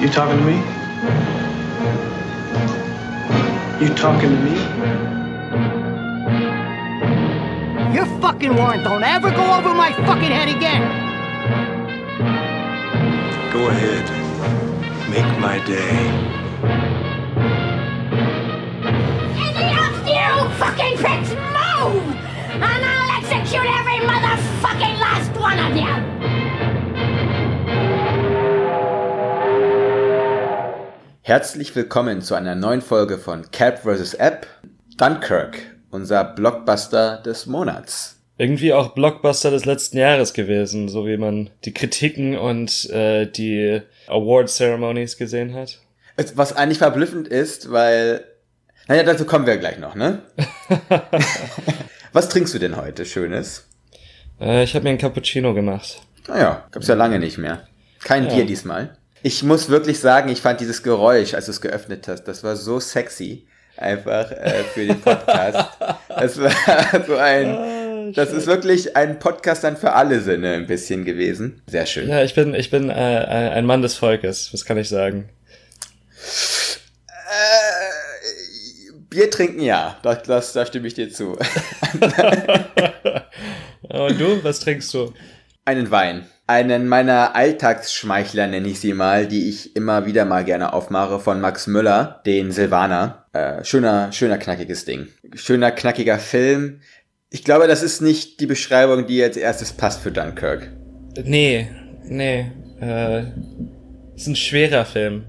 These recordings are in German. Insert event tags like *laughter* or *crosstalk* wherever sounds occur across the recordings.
You talking to me? You talking to me? Your fucking warrant don't ever go over my fucking head again. Go ahead. Make my day. Any of you fucking pricks move! And I'll execute every motherfucking last one of you! Herzlich willkommen zu einer neuen Folge von Cap vs. App, Dunkirk, unser Blockbuster des Monats. Irgendwie auch Blockbuster des letzten Jahres gewesen, so wie man die Kritiken und äh, die Award Ceremonies gesehen hat. Was eigentlich verblüffend ist, weil, naja, dazu kommen wir gleich noch, ne? *laughs* Was trinkst du denn heute, Schönes? Äh, ich habe mir einen Cappuccino gemacht. Naja, gab's ja lange nicht mehr. Kein Ja. Bier diesmal. Ich muss wirklich sagen, ich fand dieses Geräusch, als du es geöffnet hast, das war so sexy. Einfach äh, für den Podcast. *laughs* Das war so ein, das ist wirklich ein Podcast dann für alle Sinne ein bisschen gewesen. Sehr schön. Ja, ich bin, ich bin äh, ein Mann des Volkes, was kann ich sagen? Äh, Bier trinken ja, das, das, da stimme ich dir zu. Und *laughs* *laughs* du, was trinkst du? Einen Wein. Einen meiner Alltagsschmeichler nenne ich sie mal, die ich immer wieder mal gerne aufmache, von Max Müller, den Silvaner. Äh, schöner, schöner, knackiges Ding. Schöner, knackiger Film. Ich glaube, das ist nicht die Beschreibung, die als erstes passt für Dunkirk. Nee, nee, äh, ist ein schwerer Film,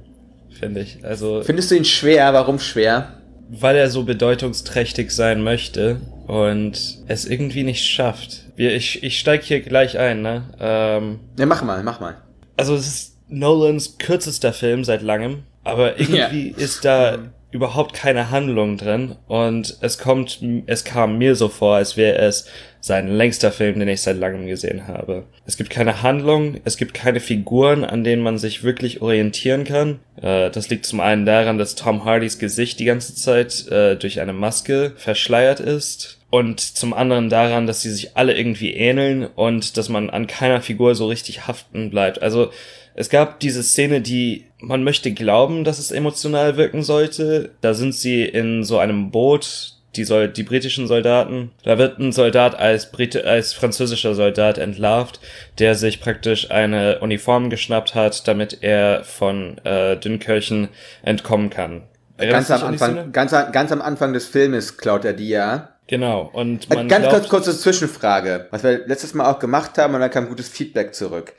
finde ich. Also, Findest du ihn schwer? Warum schwer? weil er so bedeutungsträchtig sein möchte und es irgendwie nicht schafft. Wir, ich ich steig hier gleich ein, ne? Ähm, Ne, mach mal, mach mal. also es ist Nolans kürzester Film seit langem, aber *laughs* irgendwie ist da überhaupt keine Handlung drin und es kommt, es kam mir so vor, als wäre es sein längster Film, den ich seit langem gesehen habe. Es gibt keine Handlung, es gibt keine Figuren, an denen man sich wirklich orientieren kann. Äh, das liegt zum einen daran, dass Tom Hardys Gesicht die ganze Zeit äh, durch eine Maske verschleiert ist und zum anderen daran, dass sie sich alle irgendwie ähneln und dass man an keiner Figur so richtig haften bleibt. Also es gab diese Szene, die man möchte glauben, dass es emotional wirken sollte. Da sind sie in so einem Boot, die, Sol die britischen Soldaten. Da wird ein Soldat als, Brit als französischer Soldat entlarvt, der sich praktisch eine Uniform geschnappt hat, damit er von äh, Dünkirchen entkommen kann. Ganz am, Anfang, ganz, ganz am Anfang des Filmes klaut er die ja. Genau. Und Äh, man Ganz glaubt, kurz, kurze Zwischenfrage, was wir letztes Mal auch gemacht haben und da kam gutes Feedback zurück.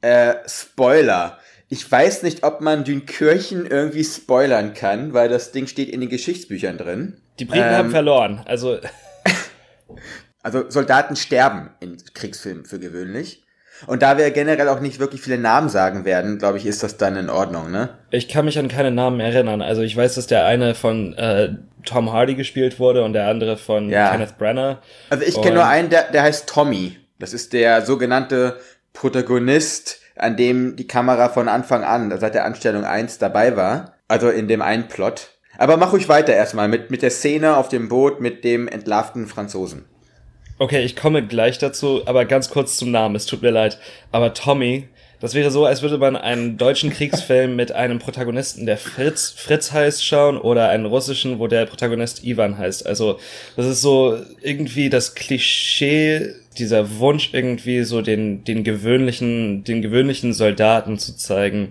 Äh, Spoiler. Ich weiß nicht, ob man Dünkirchen irgendwie spoilern kann, weil das Ding steht in den Geschichtsbüchern drin. die Briten ähm, haben verloren. Also *laughs* Also Soldaten sterben in Kriegsfilmen für gewöhnlich. Und da wir generell auch nicht wirklich viele Namen sagen werden, glaube ich, ist das dann in Ordnung, ne? Ich kann mich an keine Namen erinnern. Also ich weiß, dass der eine von äh, Tom Hardy gespielt wurde und der andere von Ja. Kenneth Branagh. Also ich kenne nur einen, der, der heißt Tommy. Das ist der sogenannte Protagonist, an dem die Kamera von Anfang an, seit der Anstellung 1 dabei war. Also in dem einen Plot. Aber mach ruhig weiter erstmal mit, mit der Szene auf dem Boot mit dem entlarvten Franzosen. Okay, ich komme gleich dazu, aber ganz kurz zum Namen. Es tut mir leid. Aber Tommy, das wäre so, als würde man einen deutschen Kriegsfilm mit einem Protagonisten, der Fritz, Fritz heißt, schauen oder einen russischen, wo der Protagonist Ivan heißt. Also das ist so irgendwie das Klischee, dieser Wunsch irgendwie so den, den gewöhnlichen, den gewöhnlichen Soldaten zu zeigen,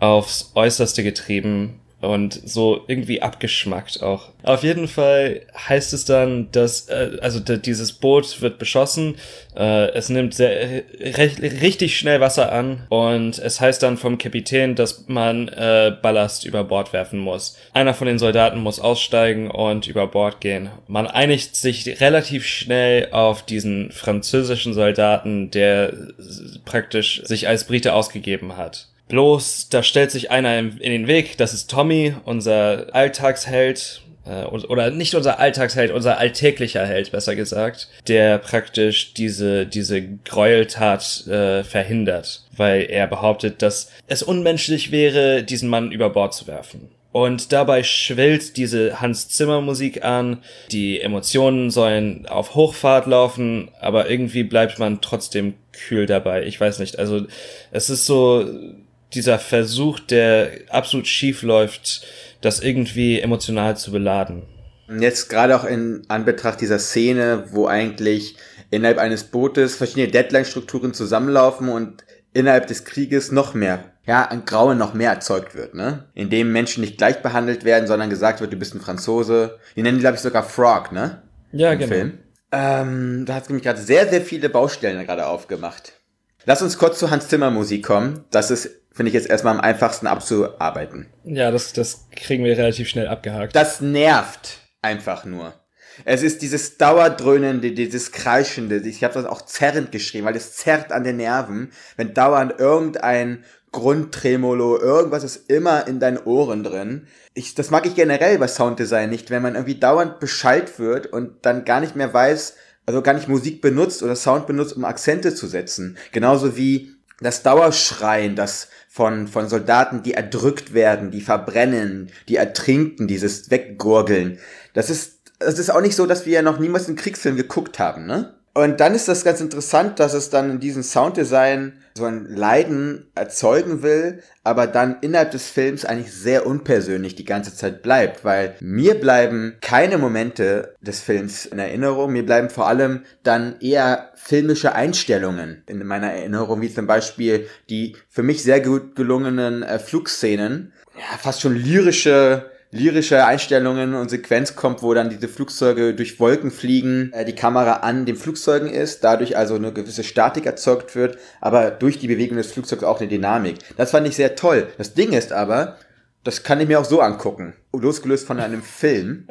aufs Äußerste getrieben und so irgendwie abgeschmackt auch. Auf jeden Fall heißt es dann, dass äh, also dieses Boot wird beschossen, äh, es nimmt sehr äh, recht, richtig schnell Wasser an und es heißt dann vom Kapitän, dass man äh, Ballast über Bord werfen muss. Einer von den Soldaten muss aussteigen und über Bord gehen. Man einigt sich relativ schnell auf diesen französischen Soldaten, der praktisch sich als Brite ausgegeben hat. Bloß, da stellt sich einer in den Weg, das ist Tommy, unser Alltagsheld, äh, oder nicht unser Alltagsheld, unser alltäglicher Held, besser gesagt, der praktisch diese, diese Gräueltat äh, verhindert, weil er behauptet, dass es unmenschlich wäre, diesen Mann über Bord zu werfen. Und dabei schwillt diese Hans Zimmer Musik an, die Emotionen sollen auf Hochfahrt laufen, aber irgendwie bleibt man trotzdem kühl dabei. Ich weiß nicht, also es ist so dieser Versuch, der absolut schief läuft, das irgendwie emotional zu beladen. Und Jetzt gerade auch in Anbetracht dieser Szene, wo eigentlich innerhalb eines Bootes verschiedene Deadline-Strukturen zusammenlaufen und innerhalb des Krieges noch mehr, ja, ein Grauen noch mehr erzeugt wird, ne? Indem Menschen nicht gleich behandelt werden, sondern gesagt wird, du bist ein Franzose. Die nennen die, glaube ich, sogar Frog, ne? Ja, Im genau. Film. Ähm, da hat nämlich gerade sehr, sehr viele Baustellen gerade aufgemacht. Lass uns kurz zu Hans Zimmer Musik kommen. Das ist, finde ich, jetzt erstmal am einfachsten abzuarbeiten. Ja, das, das kriegen wir relativ schnell abgehakt. Das nervt einfach nur. Es ist dieses Dauerdröhnende, dieses Kreischende. Ich habe das auch zerrend geschrieben, weil es zerrt an den Nerven, wenn dauernd irgendein Grundtremolo, irgendwas ist immer in deinen Ohren drin. Ich, das mag ich generell bei Sounddesign nicht, wenn man irgendwie dauernd beschallt wird und dann gar nicht mehr weiß, also gar nicht Musik benutzt oder Sound benutzt, um Akzente zu setzen. Genauso wie das Dauerschreien, das von, von Soldaten, die erdrückt werden, die verbrennen, die ertrinken, dieses Weggurgeln. Das ist, das ist auch nicht so, dass wir ja noch niemals einen Kriegsfilm geguckt haben, ne? Und dann ist das ganz interessant, dass es dann in diesem Sounddesign so ein Leiden erzeugen will, aber dann innerhalb des Films eigentlich sehr unpersönlich die ganze Zeit bleibt, weil mir bleiben keine Momente des Films in Erinnerung, mir bleiben vor allem dann eher filmische Einstellungen in meiner Erinnerung, wie zum Beispiel die für mich sehr gut gelungenen äh, Flugszenen, ja, fast schon lyrische lyrische Einstellungen und Sequenz kommt, wo dann diese Flugzeuge durch Wolken fliegen, äh, die Kamera an den Flugzeugen ist, dadurch also eine gewisse Statik erzeugt wird, aber durch die Bewegung des Flugzeugs auch eine Dynamik. Das fand ich sehr toll. Das Ding ist aber, das kann ich mir auch so angucken. Losgelöst von einem Film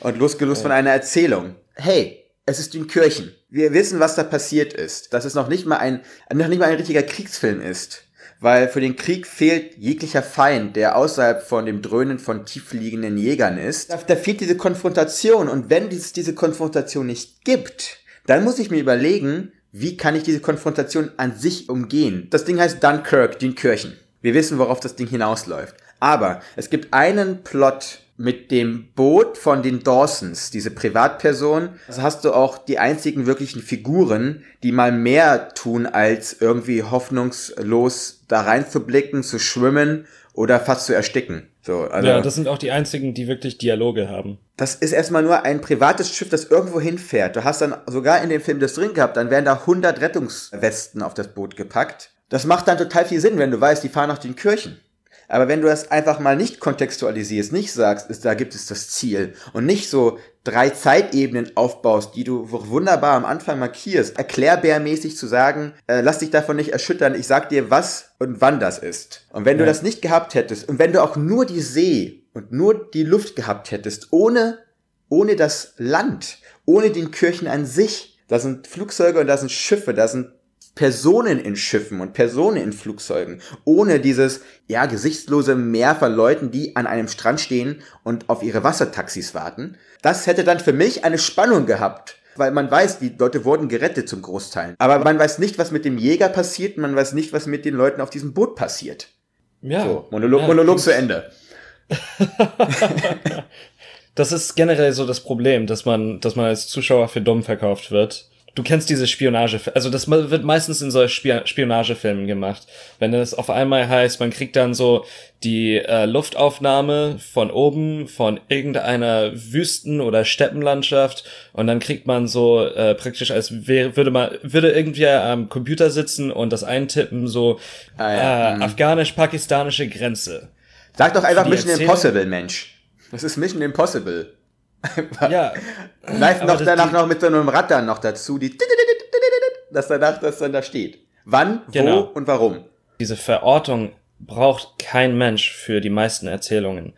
und losgelöst von einer Erzählung. Hey, es ist Dünkirchen. Wir wissen, was da passiert ist. Dass es noch nicht mal ein, noch nicht mal ein richtiger Kriegsfilm ist weil für den Krieg fehlt jeglicher Feind, der außerhalb von dem Dröhnen von tiefliegenden Jägern ist. Da, da fehlt diese Konfrontation und wenn es diese Konfrontation nicht gibt, dann muss ich mir überlegen, wie kann ich diese Konfrontation an sich umgehen. Das Ding heißt Dunkirk, Dünkirchen. Wir wissen, worauf das Ding hinausläuft. Aber es gibt einen Plot mit dem Boot von den Dawsons, diese Privatperson, also hast du auch die einzigen wirklichen Figuren, die mal mehr tun, als irgendwie hoffnungslos da reinzublicken, zu schwimmen oder fast zu ersticken. So, also ja, das sind auch die einzigen, die wirklich Dialoge haben. das ist erstmal nur ein privates Schiff, das irgendwo hinfährt. Du hast dann sogar in dem Film das drin gehabt, dann werden da 100 Rettungswesten auf das Boot gepackt. Das macht dann total viel Sinn, wenn du weißt, die fahren nach den Kirchen. Aber wenn du das einfach mal nicht kontextualisierst, nicht sagst, ist, da gibt es das Ziel und nicht so drei Zeitebenen aufbaust, die du wunderbar am Anfang markierst, erklärbärmäßig zu sagen, äh, lass dich davon nicht erschüttern, ich sag dir, was und wann das ist. Und wenn du Ja. das nicht gehabt hättest und wenn du auch nur die See und nur die Luft gehabt hättest, ohne, ohne das Land, ohne den Kirchen an sich, da sind Flugzeuge und da sind Schiffe, da sind Personen in Schiffen und Personen in Flugzeugen, ohne dieses, ja, gesichtslose Meer von Leuten, die an einem Strand stehen und auf ihre Wassertaxis warten. Das hätte dann für mich eine Spannung gehabt. Weil man weiß, die Leute wurden gerettet zum Großteil. Aber man weiß nicht, was mit dem Jäger passiert, man weiß nicht, was mit den Leuten auf diesem Boot passiert. Ja. So, Monolog, ja, Monolog zu Ende. *laughs* Das ist generell so das Problem, dass man, dass man als Zuschauer für dumm verkauft wird. Du kennst diese Spionage, also das wird meistens in solchen Spionagefilmen gemacht. Wenn es auf einmal heißt, man kriegt dann so die äh, Luftaufnahme von oben von irgendeiner Wüsten- oder Steppenlandschaft und dann kriegt man so äh, praktisch als wäre, würde man würde irgendwie am Computer sitzen und das eintippen so Ah, ja. äh, afghanisch-pakistanische Grenze. Sag doch einfach Mission Erzählung- Impossible, Mensch. Das ist Mission Impossible. Ja, Vielleicht Aber noch danach noch mit so einem Rad dann noch dazu, die dass danach das dann da steht. Wann, Genau. wo und warum. Diese Verortung braucht kein Mensch für die meisten Erzählungen.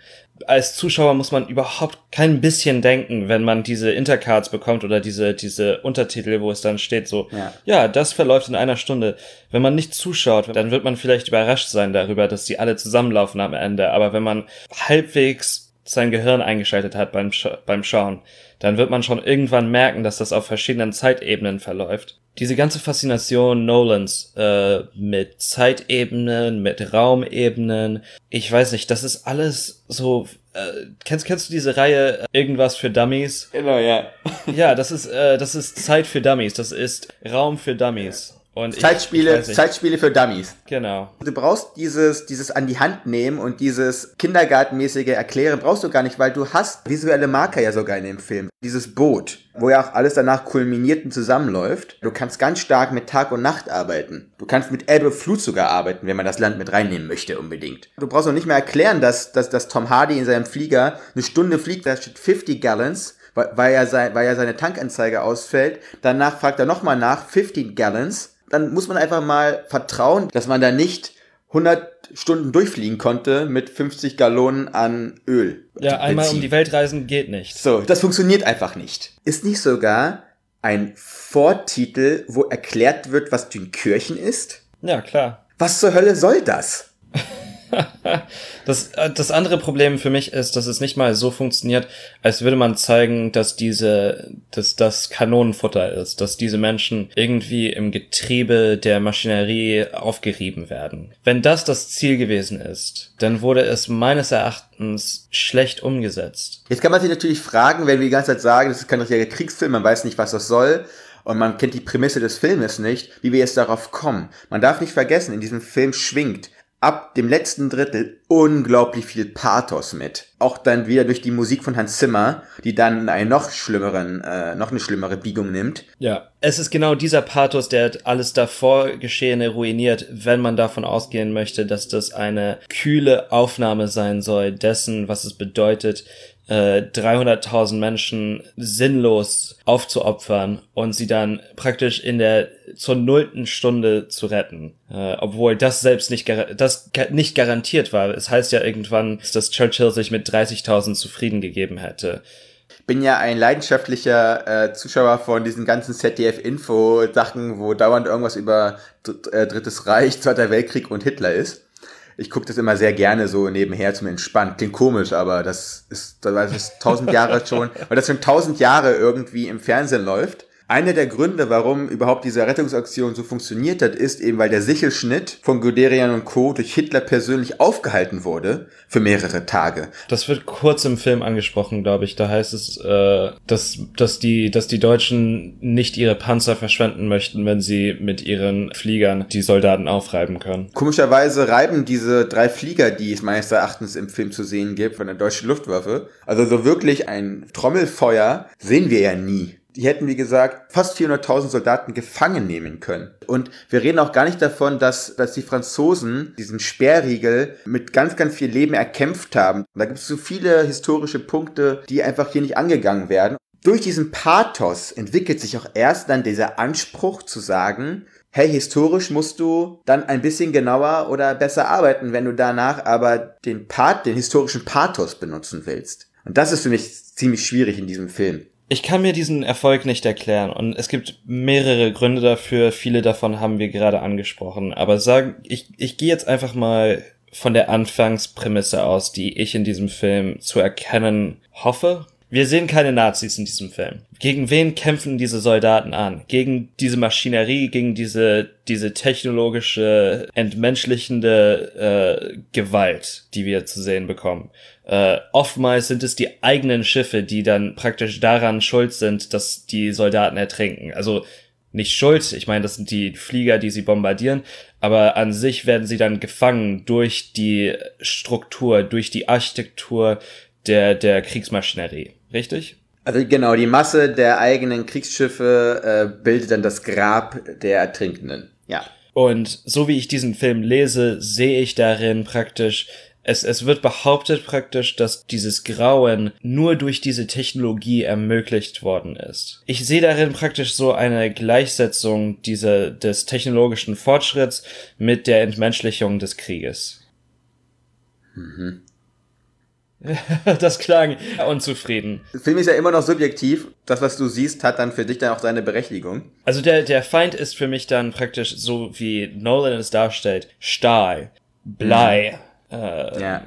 Als Zuschauer muss man überhaupt kein bisschen denken, wenn man diese Intercards bekommt oder diese, diese Untertitel, wo es dann steht so, Ja. ja, das verläuft in einer Stunde. Wenn man nicht zuschaut, dann wird man vielleicht überrascht sein darüber, dass die alle zusammenlaufen am Ende. Aber wenn man halbwegs sein Gehirn eingeschaltet hat beim, Scha beim Schauen, dann wird man schon irgendwann merken, dass das auf verschiedenen Zeitebenen verläuft. Diese ganze Faszination Nolans äh, mit Zeitebenen, mit Raumebenen, ich weiß nicht, das ist alles so. Äh, kennst kennst du diese Reihe äh, irgendwas für Dummies? Genau, ja. Ja, das ist äh, das ist Zeit für Dummies, das ist Raum für Dummies. Und ich- ich Zeitspiele. Zeitspiele für Dummies. Genau. Du brauchst dieses, dieses an die Hand nehmen und dieses kindergartenmäßige Erklären brauchst du gar nicht, weil du hast visuelle Marker ja sogar in dem Film. Dieses Boot, wo ja auch alles danach kulminiert und zusammenläuft. Du kannst ganz stark mit Tag und Nacht arbeiten. Du kannst mit Ebbe Flut sogar arbeiten, wenn man das Land mit reinnehmen möchte unbedingt. Du brauchst auch nicht mehr erklären, dass, dass, dass Tom Hardy in seinem Flieger eine Stunde fliegt, da steht 50 Gallons, weil, weil, ja sein, weil ja seine Tankanzeige ausfällt. Danach fragt er nochmal nach, 15 Gallons. Dann muss man einfach mal vertrauen, dass man da nicht 100 Stunden durchfliegen konnte mit 50 Gallonen an Öl. Ja, einmal um die Welt reisen geht nicht. So, das funktioniert einfach nicht. Ist nicht sogar ein Vortitel, wo erklärt wird, was Dünkirchen ist? Ja, klar. Was zur Hölle soll das? *laughs* Das, äh, das andere Problem für mich ist, dass es nicht mal so funktioniert, als würde man zeigen, dass diese, dass das Kanonenfutter ist, dass diese Menschen irgendwie im Getriebe der Maschinerie aufgerieben werden. Wenn das das Ziel gewesen ist, dann wurde es meines Erachtens schlecht umgesetzt. Jetzt kann man sich natürlich fragen, wenn wir die ganze Zeit sagen, das ist kein richtiger Kriegsfilm, man weiß nicht, was das soll und man kennt die Prämisse des Filmes nicht, wie wir jetzt darauf kommen. Man darf nicht vergessen, in diesem Film schwingt ab dem letzten Drittel unglaublich viel Pathos mit. Auch dann wieder durch die Musik von Hans Zimmer, die dann einen noch schlimmeren, äh, noch eine schlimmere Biegung nimmt. Ja. Es ist genau dieser Pathos, der alles davor Geschehene ruiniert, wenn man davon ausgehen möchte, dass das eine kühle Aufnahme sein soll dessen, was es bedeutet, äh, 300.000 Menschen sinnlos aufzuopfern und sie dann praktisch in der zur nullten Stunde zu retten, äh, obwohl das selbst nicht das nicht garantiert war. Es heißt ja irgendwann, dass Churchill sich mit 30.000 zufrieden gegeben hätte. bin ja ein leidenschaftlicher äh, Zuschauer von diesen ganzen ZDF-Info-Sachen, wo dauernd irgendwas über äh, Drittes Reich, Zweiter Weltkrieg und Hitler ist. Ich gucke das immer sehr gerne so nebenher zum Entspannen. Klingt komisch, aber das ist, das ist tausend Jahre schon, weil das schon tausend Jahre irgendwie im Fernsehen läuft. Einer der Gründe, warum überhaupt diese Rettungsaktion so funktioniert hat, ist eben, weil der Sichelschnitt von Guderian und Co. durch Hitler persönlich aufgehalten wurde für mehrere Tage. Das wird kurz im Film angesprochen, glaube ich. Da heißt es, äh, dass, dass, die, dass die Deutschen nicht ihre Panzer verschwenden möchten, wenn sie mit ihren Fliegern die Soldaten aufreiben können. Komischerweise reiben diese drei Flieger, die es meines Erachtens im Film zu sehen gibt, von der deutschen Luftwaffe, also so wirklich ein Trommelfeuer sehen wir ja nie. Die hätten, wie gesagt, fast 400.000 Soldaten gefangen nehmen können. Und wir reden auch gar nicht davon, dass, dass die Franzosen diesen Sperrriegel mit ganz, ganz viel Leben erkämpft haben. Da gibt es so viele historische Punkte, die einfach hier nicht angegangen werden. Durch diesen Pathos entwickelt sich auch erst dann dieser Anspruch zu sagen, hey, historisch musst du dann ein bisschen genauer oder besser arbeiten, wenn du danach aber den Part, den historischen Pathos benutzen willst. Und das ist für mich ziemlich schwierig in diesem Film. Ich kann mir diesen Erfolg nicht erklären und es gibt mehrere Gründe dafür. Viele davon haben wir gerade angesprochen. Aber sagen, ich, ich gehe jetzt einfach mal von der Anfangsprämisse aus, die ich in diesem Film zu erkennen hoffe. Wir sehen keine Nazis in diesem Film. Gegen wen kämpfen diese Soldaten an? Gegen diese Maschinerie, gegen diese, diese technologische, entmenschlichende äh, Gewalt, die wir zu sehen bekommen. Äh, oftmals sind es die eigenen Schiffe, die dann praktisch daran schuld sind, dass die Soldaten ertrinken. Also nicht schuld, ich meine, das sind die Flieger, die sie bombardieren, aber an sich werden sie dann gefangen durch die Struktur, durch die Architektur der, der Kriegsmaschinerie. Richtig? Also genau, die Masse der eigenen Kriegsschiffe äh, bildet dann das Grab der Ertrinkenden. Ja. Und so wie ich diesen Film lese, sehe ich darin praktisch, es, es wird behauptet praktisch, dass dieses Grauen nur durch diese Technologie ermöglicht worden ist. Ich sehe darin praktisch so eine Gleichsetzung dieser, des technologischen Fortschritts mit der Entmenschlichung des Krieges. *laughs* Das klang unzufrieden. Der Film ist ja immer noch subjektiv. Das, was du siehst, hat dann für dich dann auch seine Berechtigung. Also der, der Feind ist für mich dann praktisch so, wie Nolan es darstellt, Stahl, Blei, äh, Ja.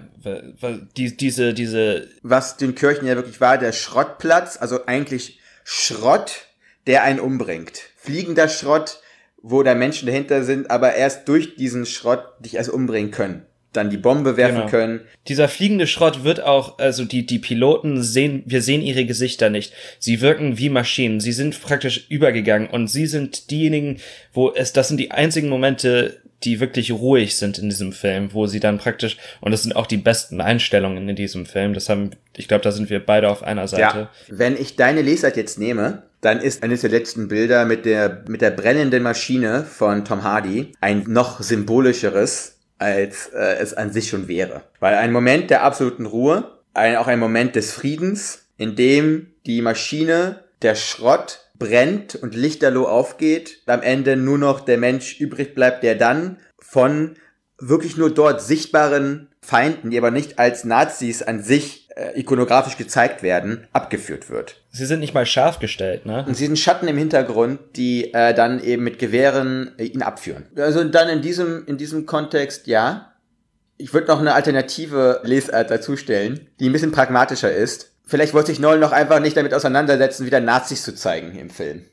die, diese, diese, Was Dünkirchen ja wirklich war, der Schrottplatz, also eigentlich Schrott, der einen umbringt. Fliegender Schrott, wo da Menschen dahinter sind, aber erst durch diesen Schrott dich erst umbringen können. Dann die Bombe werfen Genau. können. Dieser fliegende Schrott wird auch, also die, die Piloten sehen, wir sehen ihre Gesichter nicht. Sie wirken wie Maschinen. Sie sind praktisch übergegangen und sie sind diejenigen, wo es, das sind die einzigen Momente, die wirklich ruhig sind in diesem Film, wo sie dann praktisch, und das sind auch die besten Einstellungen in diesem Film. Das haben, ich glaube, da sind wir beide auf einer Seite. Ja, wenn ich deine Lesart jetzt nehme, dann ist eines der letzten Bilder mit der, mit der brennenden Maschine von Tom Hardy ein noch symbolischeres, als äh, es an sich schon wäre. Weil ein Moment der absoluten Ruhe, ein, auch ein Moment des Friedens, in dem die Maschine, der Schrott brennt und lichterloh aufgeht, am Ende nur noch der Mensch übrig bleibt, der dann von wirklich nur dort sichtbaren Feinden, die aber nicht als Nazis an sich äh, ikonografisch gezeigt werden, abgeführt wird. Sie sind nicht mal scharf gestellt, ne? Und sie sind Schatten im Hintergrund, die äh, dann eben mit Gewehren äh, ihn abführen. Also dann in diesem, in diesem Kontext, ja. Ich würde noch eine alternative Lesart dazustellen, die ein bisschen pragmatischer ist. Vielleicht wollte sich Nolan noch einfach nicht damit auseinandersetzen, wieder Nazis zu zeigen im Film.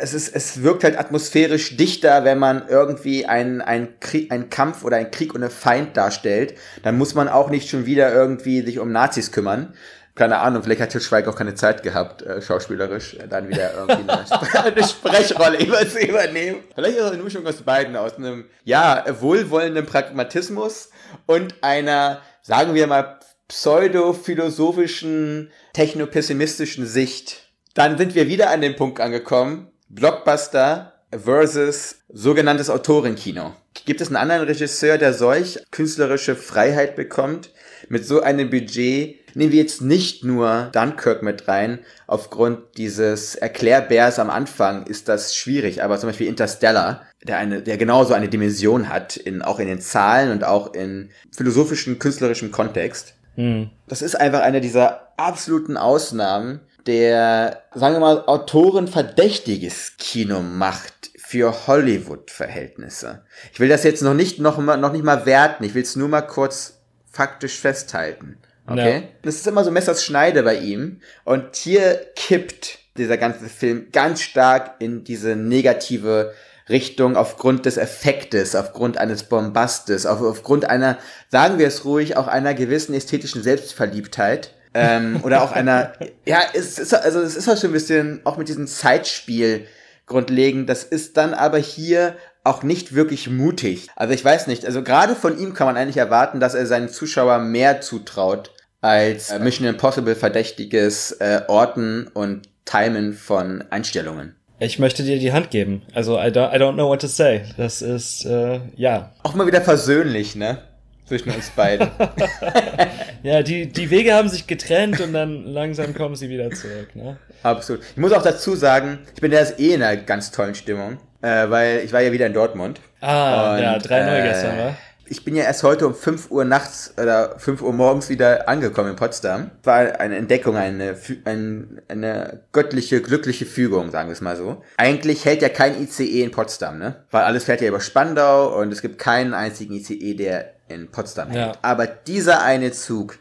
Es, ist, es wirkt halt atmosphärisch dichter, wenn man irgendwie einen, einen, Krieg, einen Kampf oder einen Krieg ohne Feind darstellt. Dann muss man auch nicht schon wieder irgendwie sich um Nazis kümmern. Keine Ahnung, vielleicht hat Til Schweiger auch keine Zeit gehabt, äh, schauspielerisch, äh, dann wieder irgendwie eine, *laughs* Spre eine Sprechrolle über zu übernehmen. Vielleicht ist es eine Mischung aus beiden, aus einem, ja, wohlwollenden Pragmatismus und einer, sagen wir mal, pseudo-philosophischen, technopessimistischen Sicht. Dann sind wir wieder an dem Punkt angekommen, Blockbuster versus sogenanntes Autorenkino. Gibt es einen anderen Regisseur, der solch künstlerische Freiheit bekommt, mit so einem Budget? Nehmen wir jetzt nicht nur Dunkirk mit rein, aufgrund dieses Erklärbärs am Anfang ist das schwierig, aber zum Beispiel Interstellar, der eine, der genauso eine Dimension hat, in, auch in den Zahlen und auch in philosophischen, künstlerischem Kontext. Hm. Das ist einfach eine dieser absoluten Ausnahmen, der, sagen wir mal, Autoren verdächtiges Kino macht für Hollywood-Verhältnisse. Ich will das jetzt noch nicht, noch, mal, noch nicht mal werten, ich will es nur mal kurz faktisch festhalten. Okay? Ja. Das ist immer so Messers Schneide bei ihm. Und hier kippt dieser ganze Film ganz stark in diese negative Richtung aufgrund des Effektes, aufgrund eines Bombastes, auf, aufgrund einer, sagen wir es ruhig, auch einer gewissen ästhetischen Selbstverliebtheit. Ähm, oder auch einer, ja, es ist, also es ist auch schon ein bisschen, auch mit diesem Zeitspiel grundlegend, das ist dann aber hier auch nicht wirklich mutig. Also ich weiß nicht, also gerade von ihm kann man eigentlich erwarten, dass er seinen Zuschauer mehr zutraut als äh, Mission Impossible verdächtiges äh, Orten und Timen von Einstellungen. Ich möchte dir die Hand geben. Also, I don't, I don't know what to say. Das ist, äh, ja. Auch mal wieder versöhnlich, ne? Zwischen uns beiden. *laughs* Ja, die, die Wege haben sich getrennt und dann langsam kommen sie wieder zurück, ne? Absolut. Ich muss auch dazu sagen, ich bin jetzt eh in einer ganz tollen Stimmung, äh, weil ich war ja wieder in Dortmund. Ah, Und, ja, 3-0 äh, gestern, wa? Ich bin ja erst heute um 5 Uhr nachts oder 5 Uhr morgens wieder angekommen in Potsdam. War eine Entdeckung, eine, Fü- ein, eine göttliche, glückliche Fügung, sagen wir es mal so. Eigentlich hält ja kein ICE in Potsdam, ne? Weil alles fährt ja über Spandau und es gibt keinen einzigen ICE, der in Potsdam. Ja. Aber dieser eine Zug,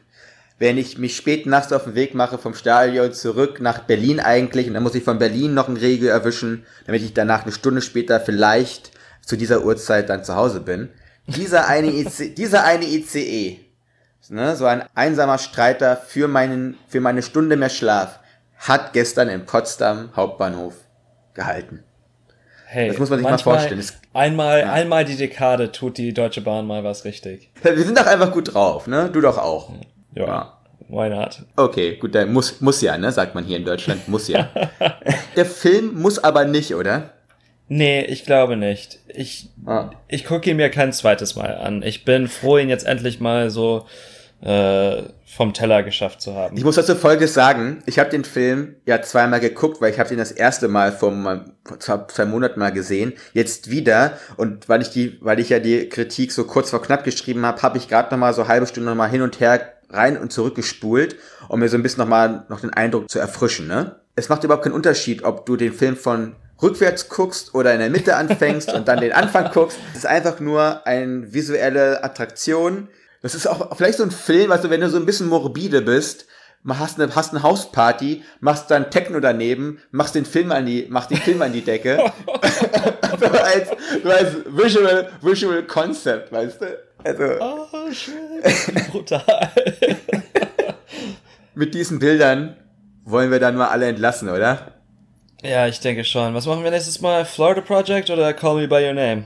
wenn ich mich spät nachts auf den Weg mache vom Stadion zurück nach Berlin eigentlich und dann muss ich von Berlin noch einen Regel erwischen, damit ich danach eine Stunde später vielleicht zu dieser Uhrzeit dann zu Hause bin. Dieser eine, IC, *laughs* dieser eine ICE, ne, so ein einsamer Streiter für meinen, für meine Stunde mehr Schlaf, hat gestern in Potsdam Hauptbahnhof gehalten. Hey, Das muss man sich mal manchmal- vorstellen. Das- Einmal, einmal die Dekade tut die Deutsche Bahn mal was richtig. Wir sind doch einfach gut drauf, ne? Du doch auch. Ja. Ja. Why not? Okay, gut, dann muss, muss ja, ne? Sagt man hier in Deutschland, muss ja. *laughs* Der Film muss aber nicht, oder? Nee, ich glaube nicht. Ich, Ah. ich gucke ihn mir kein zweites Mal an. Ich bin froh, ihn jetzt endlich mal so äh, vom Teller geschafft zu haben. Ich muss dazu Folgendes sagen. Ich habe den Film ja zweimal geguckt, weil ich habe den das erste Mal vor, vor zwei, Monaten mal gesehen. Jetzt wieder. Und weil ich die, weil ich ja die Kritik so kurz vor knapp geschrieben habe, habe ich gerade noch mal so halbe Stunde noch mal hin und her rein und zurück gespult, um mir so ein bisschen noch mal noch den Eindruck zu erfrischen. Ne? Es macht überhaupt keinen Unterschied, ob du den Film von rückwärts guckst oder in der Mitte anfängst und dann den Anfang guckst. Es ist einfach nur eine visuelle Attraktion. Das ist auch vielleicht so ein Film, also wenn du so ein bisschen morbide bist, hast eine, hast eine Hausparty, machst dann Techno daneben, machst den Film an die, machst den Film an die Decke. so als, so als Visual, Visual Concept, weißt du? Also Oh, shit. Brutal. mit diesen Bildern wollen wir dann mal alle entlassen, oder? ja, ich denke schon. Was machen wir nächstes Mal? Florida Project oder Call Me By Your Name?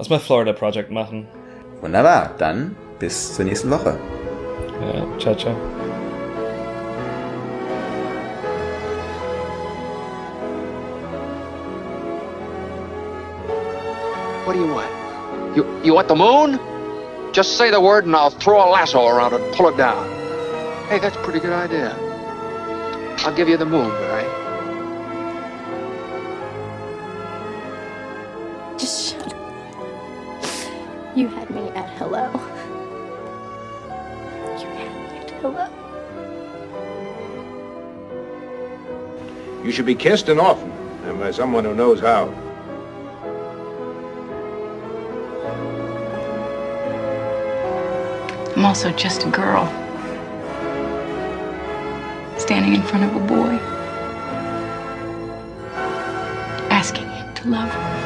Lass mal Florida Project machen. Wunderbar, dann bis zur nächsten Woche. Ja, ciao, ciao. What do you want? You, you want the moon? Just say the word and I'll throw a lasso around it and pull it down. Hey, that's a pretty good idea. I'll give you the moon, Barry. Just shut up. You had me at hello. You had me at hello. You should be kissed and often, and by someone who knows how. I'm also just a girl. Standing in front of a boy. Asking him to love her.